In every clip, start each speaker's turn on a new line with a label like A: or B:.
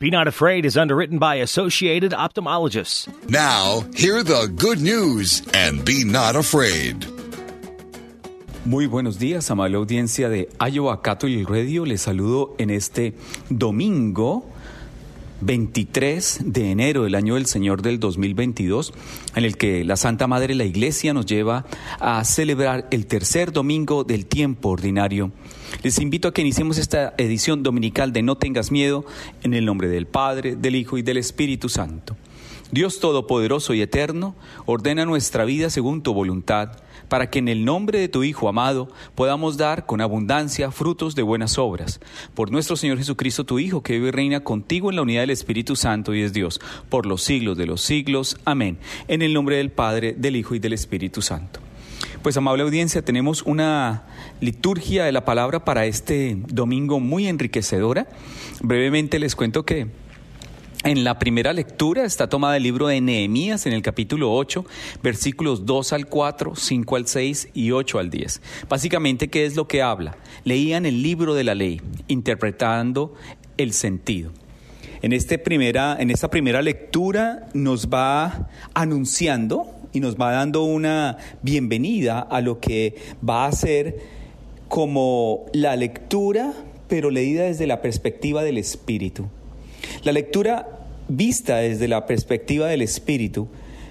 A: Be Not Afraid is underwritten by Associated Ophthalmologists.
B: Now, hear the good news and be not afraid.
C: Muy buenos días, amable audiencia de Iowa Catholic Radio. Les saludo en este domingo 23 de enero del año del Señor del 2022, en el que la Santa Madre la Iglesia nos lleva a celebrar el tercer domingo del tiempo ordinario. Les invito a que iniciemos esta edición dominical de No tengas miedo en el nombre del Padre, del Hijo y del Espíritu Santo. Dios Todopoderoso y Eterno, ordena nuestra vida según tu voluntad, para que en el nombre de tu Hijo amado podamos dar con abundancia frutos de buenas obras. Por nuestro Señor Jesucristo, tu Hijo, que vive y reina contigo en la unidad del Espíritu Santo y es Dios, por los siglos de los siglos. Amén. En el nombre del Padre, del Hijo y del Espíritu Santo. Pues amable audiencia, tenemos una liturgia de la palabra para este domingo muy enriquecedora. Brevemente les cuento que en la primera lectura está tomada el libro de Nehemías en el capítulo 8, versículos 2 al 4, 5 al 6 y 8 al 10. Básicamente, ¿qué es lo que habla? Leían el libro de la ley, interpretando el sentido. En, este primera, en esta primera lectura nos va anunciando y nos va dando una bienvenida a lo que va a ser como la lectura, pero leída desde la perspectiva del Espíritu. La lectura vista desde la perspectiva del Espíritu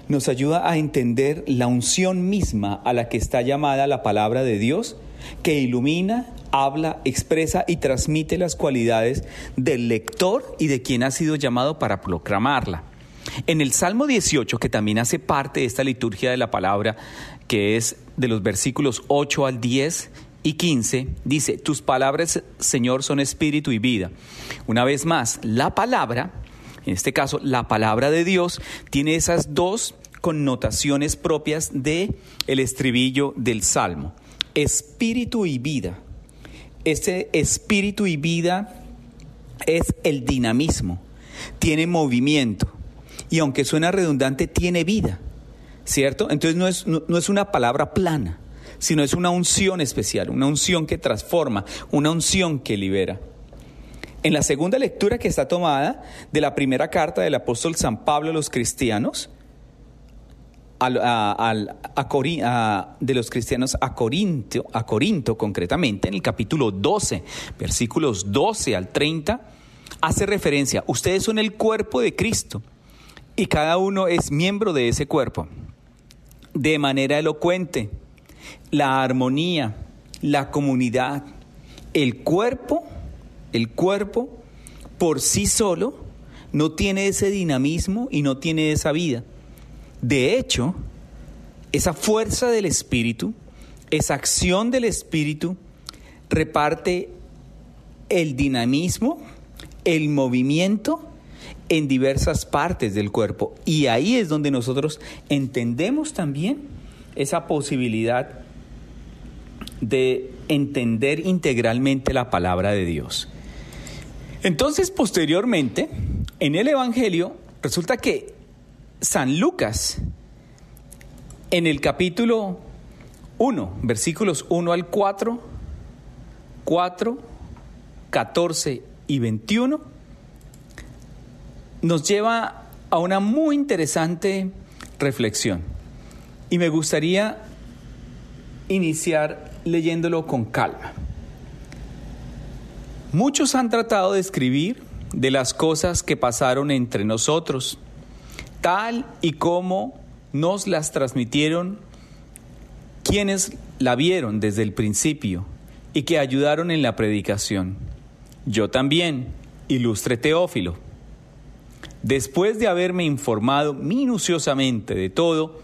C: nos ayuda a entender la unción misma a la que está llamada la palabra de Dios, que ilumina, habla, expresa y transmite las cualidades del lector y de quien ha sido llamado para proclamarla. En el Salmo 18, que también hace parte de esta liturgia de la palabra, que es de los versículos 8 al 10 y 15, dice, tus palabras, Señor, son espíritu y vida. Una vez más, la palabra, en este caso, la palabra de Dios, tiene esas dos connotaciones propias de el estribillo del Salmo. Espíritu y vida. Ese espíritu y vida es el dinamismo, tiene movimiento y aunque suena redundante, tiene vida, ¿cierto? Entonces no es, no, es una palabra plana, sino es una unción especial, una unción que transforma, una unción que libera. En la segunda lectura que está tomada de la primera carta del apóstol San Pablo a los cristianos, a, de los cristianos a Corinto, a Corinto concretamente, en el capítulo 12, versículos 12 al 30, hace referencia, ustedes son el cuerpo de Cristo y cada uno es miembro de ese cuerpo. De manera elocuente, la armonía, la comunidad, el cuerpo, el cuerpo por sí solo no tiene ese dinamismo y no tiene esa vida. De hecho, esa fuerza del Espíritu, esa acción del Espíritu, reparte el dinamismo, el movimiento en diversas partes del cuerpo. Y ahí es donde nosotros entendemos también esa posibilidad de entender integralmente la palabra de Dios. Entonces, posteriormente, en el Evangelio, resulta que San Lucas, en el capítulo 1, versículos 1 al 4, 4, 14 y 21, nos lleva a una muy interesante reflexión. Y me gustaría iniciar leyéndolo con calma. Muchos han tratado de escribir de las cosas que pasaron entre nosotros, tal y como nos las transmitieron quienes la vieron desde el principio y que ayudaron en la predicación. Yo también, ilustre Teófilo Después de haberme informado minuciosamente de todo,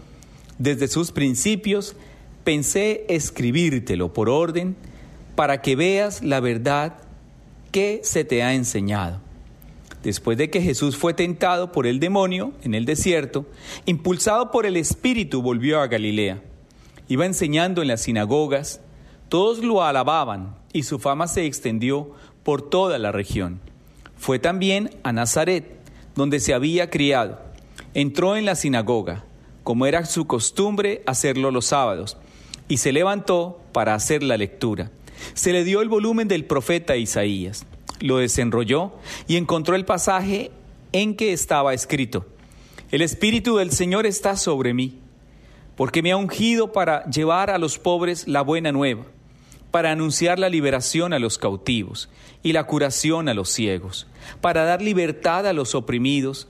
C: desde sus principios, pensé escribírtelo por orden para que veas la verdad que se te ha enseñado. Después de que Jesús fue tentado por el demonio en el desierto, impulsado por el Espíritu volvió a Galilea. Iba enseñando en las sinagogas, todos lo alababan y su fama se extendió por toda la región. Fue también a Nazaret donde se había criado. Entró en la sinagoga, como era su costumbre hacerlo los sábados, y se levantó para hacer la lectura. Se le dio el volumen del profeta Isaías. lo desenrolló y encontró el pasaje en que estaba escrito, El Espíritu del Señor está sobre mí, porque me ha ungido para llevar a los pobres la buena nueva, para anunciar la liberación a los cautivos y la curación a los ciegos, para dar libertad a los oprimidos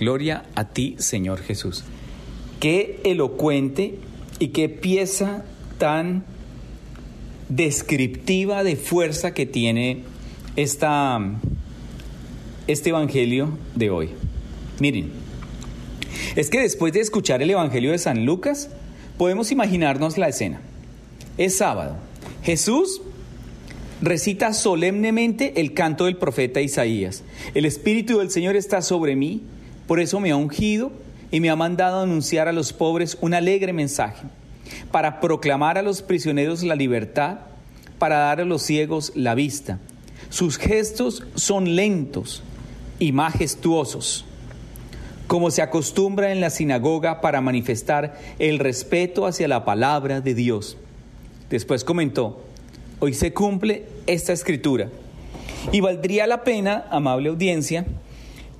C: Gloria a ti, Señor Jesús. Qué elocuente y qué pieza tan descriptiva de fuerza que tiene esta, este Evangelio de hoy. Miren, es que después de escuchar el Evangelio de San Lucas, podemos imaginarnos la escena. Es sábado. Jesús recita solemnemente el canto del profeta Isaías. El Espíritu del Señor está sobre mí, por eso me ha ungido y me ha mandado anunciar a los pobres un alegre mensaje, para proclamar a los prisioneros la libertad, para dar a los ciegos la vista sus gestos son lentos y majestuosos, como se acostumbra en la sinagoga para manifestar el respeto hacia la palabra de Dios. Después comentó, hoy se cumple esta escritura. Y valdría la pena, amable audiencia,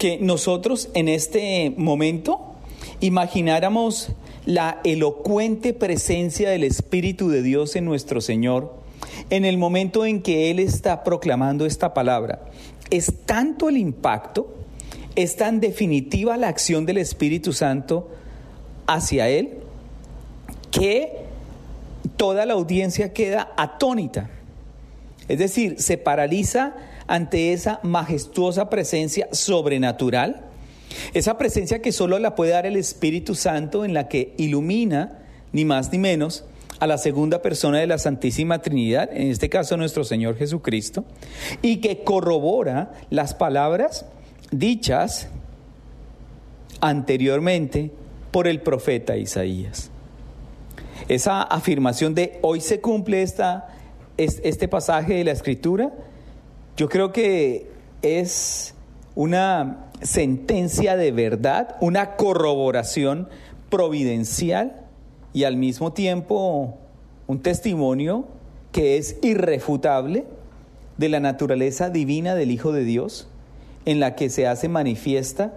C: que nosotros en este momento imagináramos la elocuente presencia del Espíritu de Dios en nuestro Señor en el momento en que Él está proclamando esta palabra, es tanto el impacto, es tan definitiva la acción del Espíritu Santo hacia Él, que toda la audiencia queda atónita. Es decir, se paraliza ante esa majestuosa presencia sobrenatural, esa presencia que solo la puede dar el Espíritu Santo en la que ilumina, ni más ni menos, a la segunda persona de la Santísima Trinidad, en este caso nuestro Señor Jesucristo, y que corrobora las palabras dichas anteriormente por el profeta Isaías. Esa afirmación de hoy se cumple esta, este pasaje de la Escritura, yo creo que es una sentencia de verdad, una corroboración providencial y al mismo tiempo un testimonio que es irrefutable de la naturaleza divina del Hijo de Dios, en la que se hace manifiesta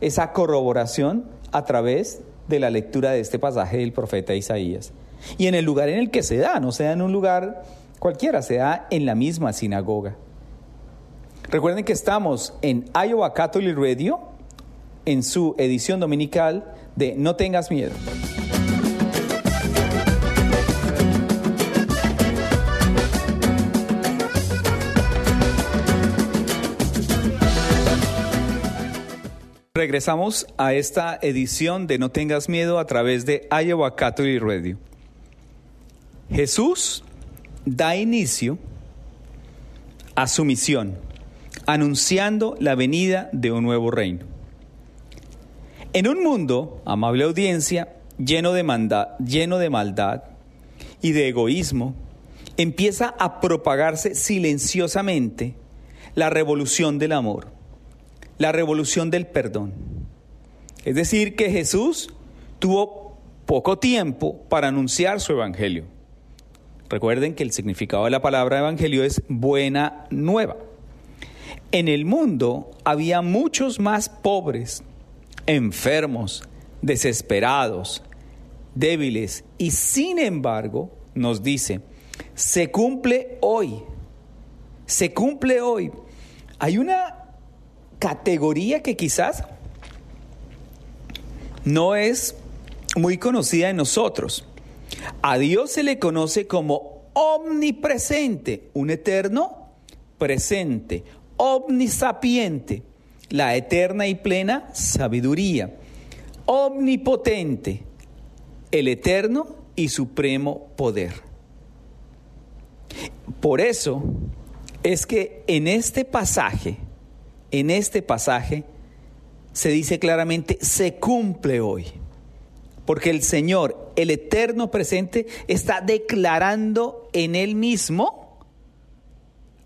C: esa corroboración a través de la lectura de este pasaje del profeta Isaías. Y en el lugar en el que se da, no se da en un lugar cualquiera, se da en la misma sinagoga. Recuerden que estamos en Iowa Catholic Radio, en su edición dominical de No tengas miedo. Regresamos a esta edición de No tengas miedo a través de Iowa Catholic Radio. Jesús da inicio a su misión, anunciando la venida de un nuevo reino. En un mundo, amable audiencia, lleno de, lleno de maldad y de egoísmo, empieza a propagarse silenciosamente la revolución del amor la revolución del perdón. Es decir, que Jesús tuvo poco tiempo para anunciar su evangelio. Recuerden que el significado de la palabra evangelio es buena nueva. En el mundo había muchos más pobres, enfermos, desesperados, débiles, y sin embargo nos dice, se cumple hoy, se cumple hoy. Hay una categoría que quizás no es muy conocida en nosotros. A Dios se le conoce como omnipresente, un eterno presente, omnisapiente, la eterna y plena sabiduría, omnipotente, el eterno y supremo poder. Por eso es que en este pasaje, en este pasaje se dice claramente, se cumple hoy. Porque el Señor, el eterno presente, está declarando en Él mismo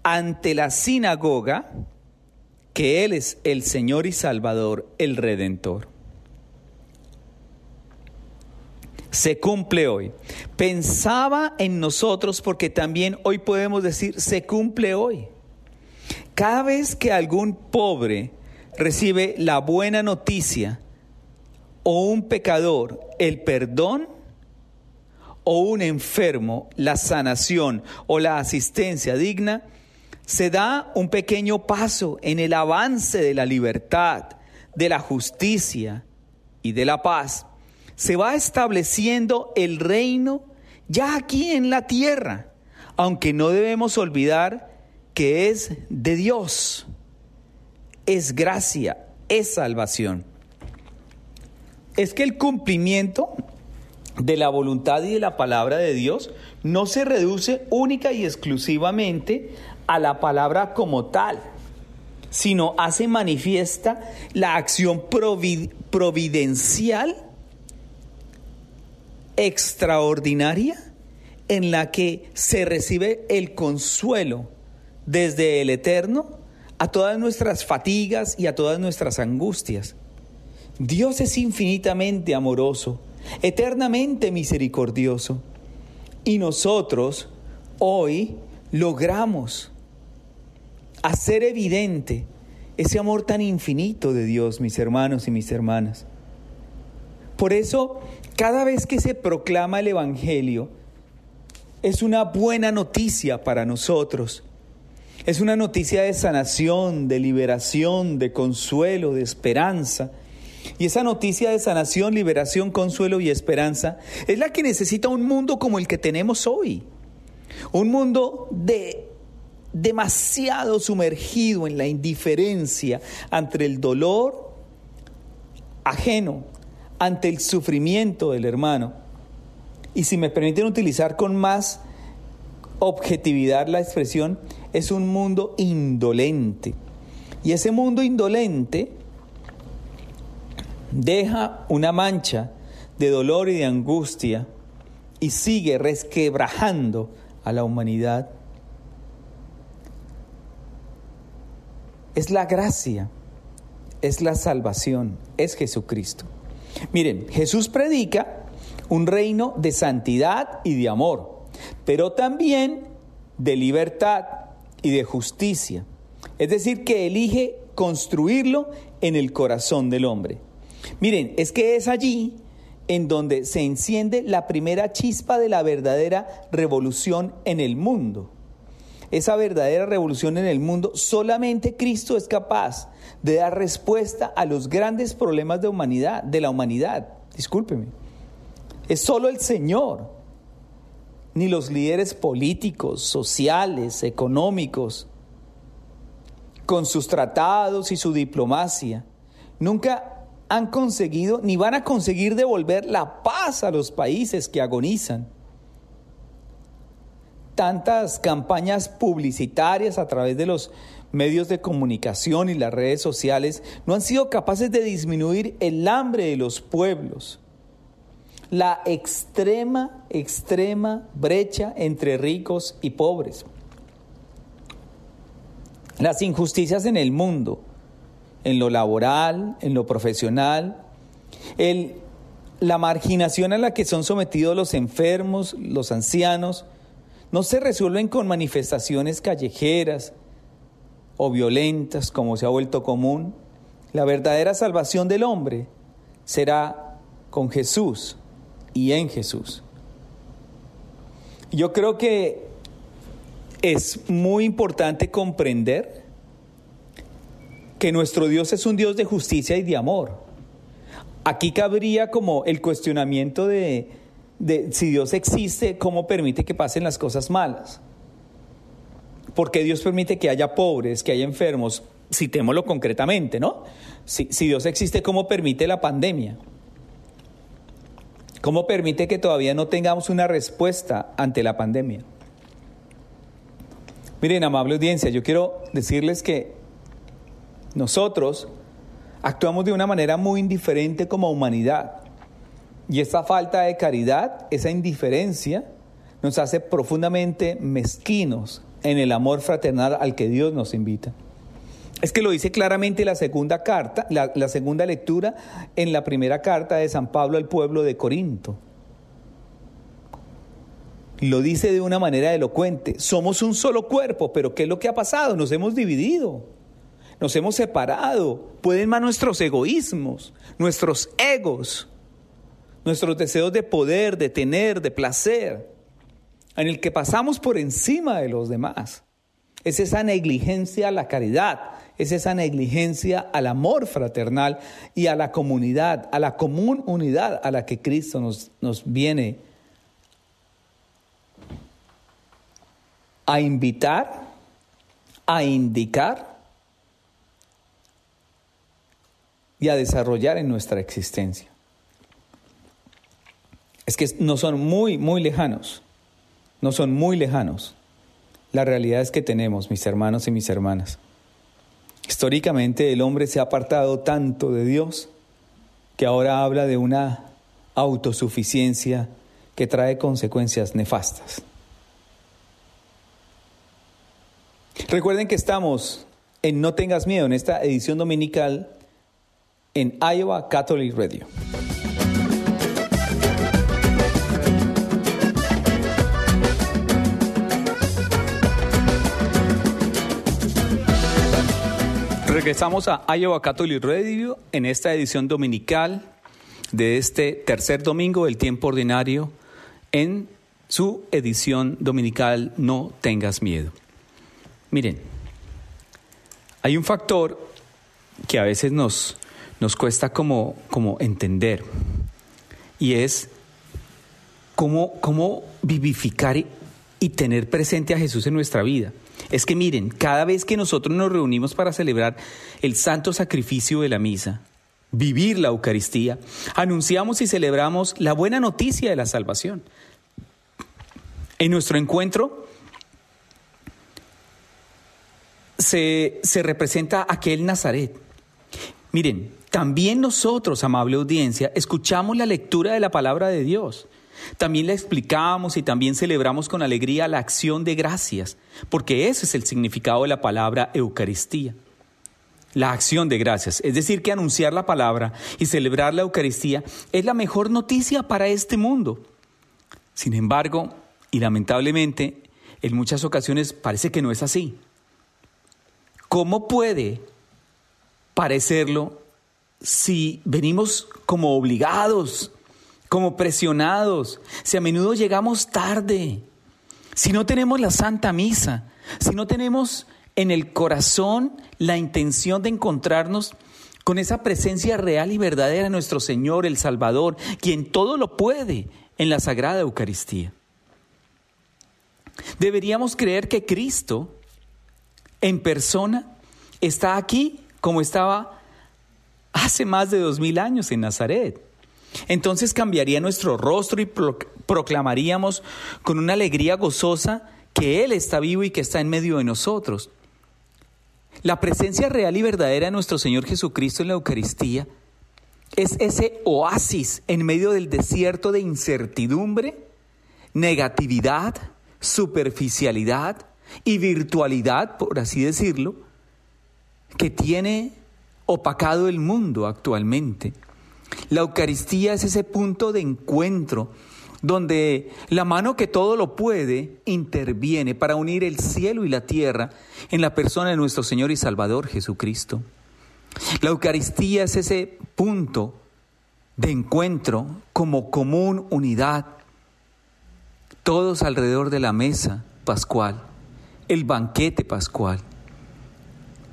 C: ante la sinagoga que Él es el Señor y Salvador, el Redentor. Se cumple hoy. Pensaba en nosotros porque también hoy podemos decir, se cumple hoy. Cada vez que algún pobre recibe la buena noticia o un pecador el perdón o un enfermo la sanación o la asistencia digna, se da un pequeño paso en el avance de la libertad, de la justicia y de la paz. Se va estableciendo el reino ya aquí en la tierra, aunque no debemos olvidar que es de Dios, es gracia, es salvación. Es que el cumplimiento de la voluntad y de la palabra de Dios no se reduce única y exclusivamente a la palabra como tal, sino hace manifiesta la acción providencial extraordinaria en la que se recibe el consuelo desde el eterno a todas nuestras fatigas y a todas nuestras angustias. Dios es infinitamente amoroso, eternamente misericordioso, y nosotros hoy logramos hacer evidente ese amor tan infinito de Dios, mis hermanos y mis hermanas. Por eso, cada vez que se proclama el Evangelio, es una buena noticia para nosotros. Es una noticia de sanación, de liberación, de consuelo, de esperanza. Y esa noticia de sanación, liberación, consuelo y esperanza es la que necesita un mundo como el que tenemos hoy. Un mundo de demasiado sumergido en la indiferencia ante el dolor ajeno, ante el sufrimiento del hermano. Y si me permiten utilizar con más objetividad la expresión, es un mundo indolente. Y ese mundo indolente deja una mancha de dolor y de angustia y sigue resquebrajando a la humanidad. Es la gracia, es la salvación, es Jesucristo. Miren, Jesús predica un reino de santidad y de amor, pero también de libertad y de justicia. Es decir, que elige construirlo en el corazón del hombre. Miren, es que es allí en donde se enciende la primera chispa de la verdadera revolución en el mundo. Esa verdadera revolución en el mundo, solamente Cristo es capaz de dar respuesta a los grandes problemas de humanidad, de la humanidad. Discúlpeme. Es solo el Señor, ni los líderes políticos, sociales, económicos, con sus tratados y su diplomacia. Nunca han conseguido ni van a conseguir devolver la paz a los países que agonizan. Tantas campañas publicitarias a través de los medios de comunicación y las redes sociales no han sido capaces de disminuir el hambre de los pueblos. La extrema, extrema brecha entre ricos y pobres. Las injusticias en el mundo en lo laboral, en lo profesional, la marginación a la que son sometidos los enfermos, los ancianos, no se resuelven con manifestaciones callejeras o violentas como se ha vuelto común. La verdadera salvación del hombre será con Jesús y en Jesús. Yo creo que es muy importante comprender que nuestro Dios es un Dios de justicia y de amor. Aquí cabría como el cuestionamiento de, si Dios existe, ¿cómo permite que pasen las cosas malas? ¿Por qué Dios permite que haya pobres, que haya enfermos? Citémoslo concretamente, ¿no? Si, Dios existe, ¿cómo permite la pandemia? ¿Cómo permite que todavía no tengamos una respuesta ante la pandemia? Miren, amable audiencia, yo quiero decirles que nosotros actuamos de una manera muy indiferente como humanidad. Y esa falta de caridad, esa indiferencia, nos hace profundamente mezquinos en el amor fraternal al que Dios nos invita. Es que lo dice claramente la segunda carta, la, segunda lectura en la primera carta de San Pablo al pueblo de Corinto. Lo dice de una manera elocuente. Somos un solo cuerpo, pero ¿qué es lo que ha pasado? Nos hemos dividido, nos hemos separado. Pueden más nuestros egoísmos, nuestros egos, nuestros deseos de poder, de tener, de placer, en el que pasamos por encima de los demás. Es esa negligencia a la caridad, es esa negligencia al amor fraternal y a la comunidad, a la común unidad a la que Cristo nos, nos viene a invitar, a indicar y a desarrollar en nuestra existencia. Es que no son muy, muy lejanos, no son muy lejanos. La realidad es que tenemos, mis hermanos y mis hermanas. Históricamente el hombre se ha apartado tanto de Dios que ahora habla de una autosuficiencia que trae consecuencias nefastas. Recuerden que estamos en No tengas miedo, en esta edición dominical en Iowa Catholic Radio. Regresamos a Iowa Catholic Radio en esta edición dominical de este tercer domingo del tiempo ordinario en su edición dominical No tengas miedo. Miren, hay un factor que a veces nos, nos cuesta como, como entender y es cómo, cómo vivificar y, y tener presente a Jesús en nuestra vida. Es que miren, cada vez que nosotros nos reunimos para celebrar el santo sacrificio de la misa, vivir la Eucaristía, anunciamos y celebramos la buena noticia de la salvación. En nuestro encuentro se, representa aquel Nazaret. Miren, también nosotros, amable audiencia, escuchamos la lectura de la palabra de Dios. También la explicamos y también celebramos con alegría la acción de gracias, porque ese es el significado de la palabra Eucaristía. La acción de gracias, es decir, que anunciar la palabra y celebrar la Eucaristía es la mejor noticia para este mundo. Sin embargo, y lamentablemente, en muchas ocasiones parece que no es así. ¿Cómo puede parecerlo si venimos como obligados, como presionados, si a menudo llegamos tarde, si no tenemos la Santa Misa, si no tenemos en el corazón la intención de encontrarnos con esa presencia real y verdadera de nuestro Señor, el Salvador, quien todo lo puede en la Sagrada Eucaristía. Deberíamos creer que Cristo en persona está aquí como estaba hace más de dos mil años en Nazaret. Entonces cambiaría nuestro rostro y proclamaríamos con una alegría gozosa que Él está vivo y que está en medio de nosotros. La presencia real y verdadera de nuestro Señor Jesucristo en la Eucaristía es ese oasis en medio del desierto de incertidumbre, negatividad, superficialidad y virtualidad, por así decirlo, que tiene opacado el mundo actualmente. La Eucaristía es ese punto de encuentro donde la mano que todo lo puede interviene para unir el cielo y la tierra en la persona de nuestro Señor y Salvador Jesucristo. La Eucaristía es ese punto de encuentro como común unidad, todos alrededor de la mesa pascual, el banquete pascual.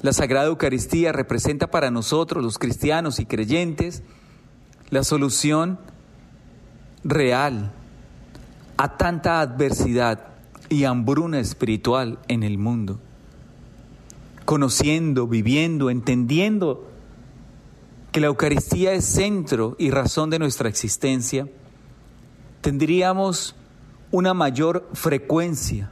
C: La Sagrada Eucaristía representa para nosotros, los cristianos y creyentes, la solución real a tanta adversidad y hambruna espiritual en el mundo. Conociendo, viviendo, entendiendo que la Eucaristía es centro y razón de nuestra existencia, tendríamos una mayor frecuencia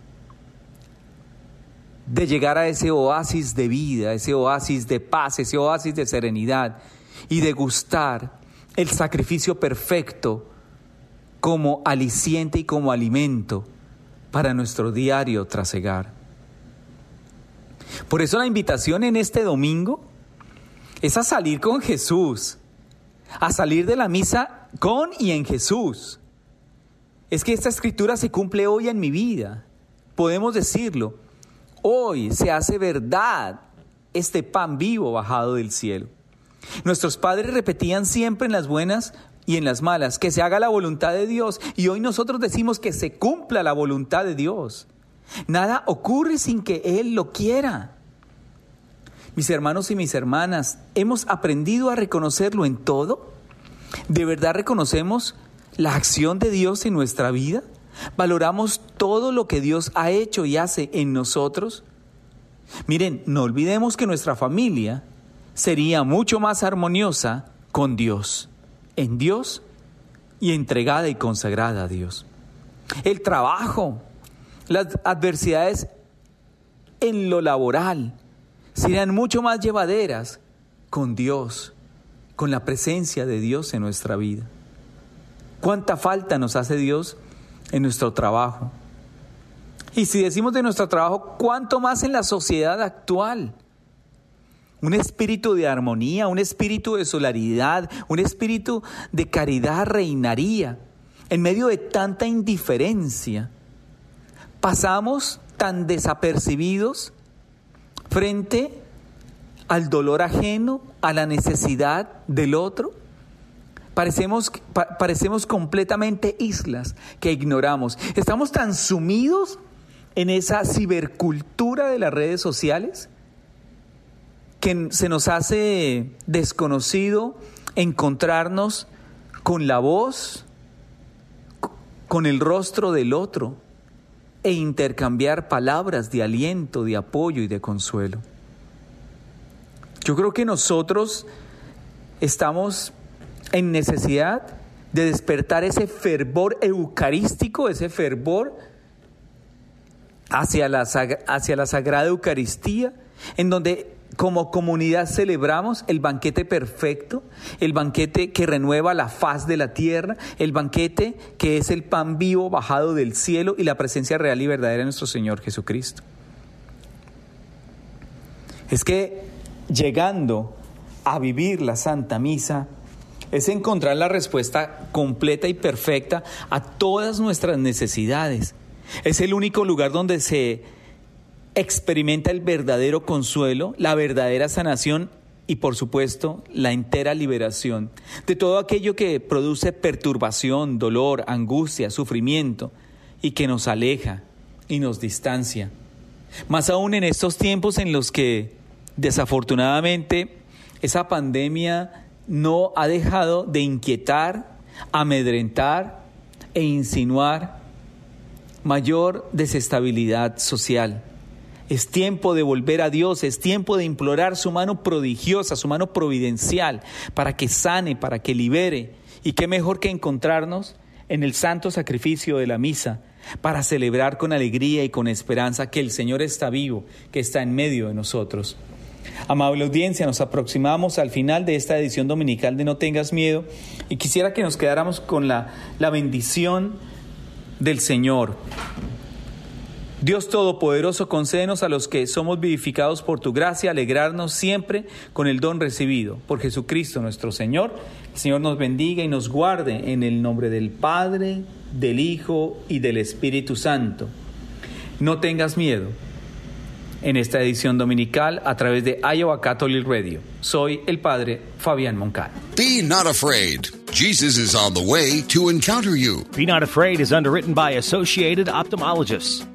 C: de llegar a ese oasis de vida, ese oasis de paz, ese oasis de serenidad y de gustar el sacrificio perfecto como aliciente y como alimento para nuestro diario trasegar. Por eso la invitación en este domingo es a salir con Jesús, a salir de la misa con y en Jesús. Es que esta escritura se cumple hoy en mi vida. Podemos decirlo, hoy se hace verdad este pan vivo bajado del cielo. Nuestros padres repetían siempre en las buenas y en las malas que se haga la voluntad de Dios y hoy nosotros decimos que se cumpla la voluntad de Dios. Nada ocurre sin que Él lo quiera. Mis hermanos y mis hermanas, ¿hemos aprendido a reconocerlo en todo? ¿De verdad reconocemos la acción de Dios en nuestra vida? ¿Valoramos todo lo que Dios ha hecho y hace en nosotros? Miren, no olvidemos que nuestra familia sería mucho más armoniosa con Dios, en Dios y entregada y consagrada a Dios. El trabajo, las adversidades en lo laboral serían mucho más llevaderas con Dios, con la presencia de Dios en nuestra vida. ¿Cuánta falta nos hace Dios en nuestro trabajo? Y si decimos de nuestro trabajo, ¿cuánto más en la sociedad actual? Un espíritu de armonía, un espíritu de solidaridad, un espíritu de caridad reinaría en medio de tanta indiferencia. Pasamos tan desapercibidos frente al dolor ajeno, a la necesidad del otro. Parecemos, parecemos completamente islas que ignoramos. Estamos tan sumidos en esa cibercultura de las redes sociales que se nos hace desconocido encontrarnos con la voz, con el rostro del otro e intercambiar palabras de aliento, de apoyo y de consuelo. Yo creo que nosotros estamos en necesidad de despertar ese fervor eucarístico, ese fervor hacia la, hacia la Sagrada Eucaristía, en donde como comunidad celebramos el banquete perfecto, el banquete que renueva la faz de la tierra, el banquete que es el pan vivo bajado del cielo y la presencia real y verdadera de nuestro Señor Jesucristo. Es que llegando a vivir la Santa Misa es encontrar la respuesta completa y perfecta a todas nuestras necesidades. Es el único lugar donde se experimenta el verdadero consuelo, la verdadera sanación y por supuesto la entera liberación de todo aquello que produce perturbación, dolor, angustia, sufrimiento y que nos aleja y nos distancia. Más aún en estos tiempos en los que desafortunadamente esa pandemia no ha dejado de inquietar, amedrentar e insinuar mayor desestabilidad social. Es tiempo de volver a Dios, es tiempo de implorar su mano prodigiosa, su mano providencial, para que sane, para que libere. Y qué mejor que encontrarnos en el santo sacrificio de la misa, para celebrar con alegría y con esperanza que el Señor está vivo, que está en medio de nosotros. Amable audiencia, nos aproximamos al final de esta edición dominical de No tengas miedo y quisiera que nos quedáramos con la, la bendición del Señor. Dios Todopoderoso, concédenos a los que somos vivificados por tu gracia, alegrarnos siempre con el don recibido. Por Jesucristo nuestro Señor. El Señor nos bendiga y nos guarde en el nombre del Padre, del Hijo y del Espíritu Santo. No tengas miedo en esta edición dominical a través de Iowa Catholic Radio. Soy el Padre Fabián Moncada.
B: Be not afraid. Jesus is on the way to encounter you.
A: Be Not Afraid is underwritten by Associated Ophthalmologists.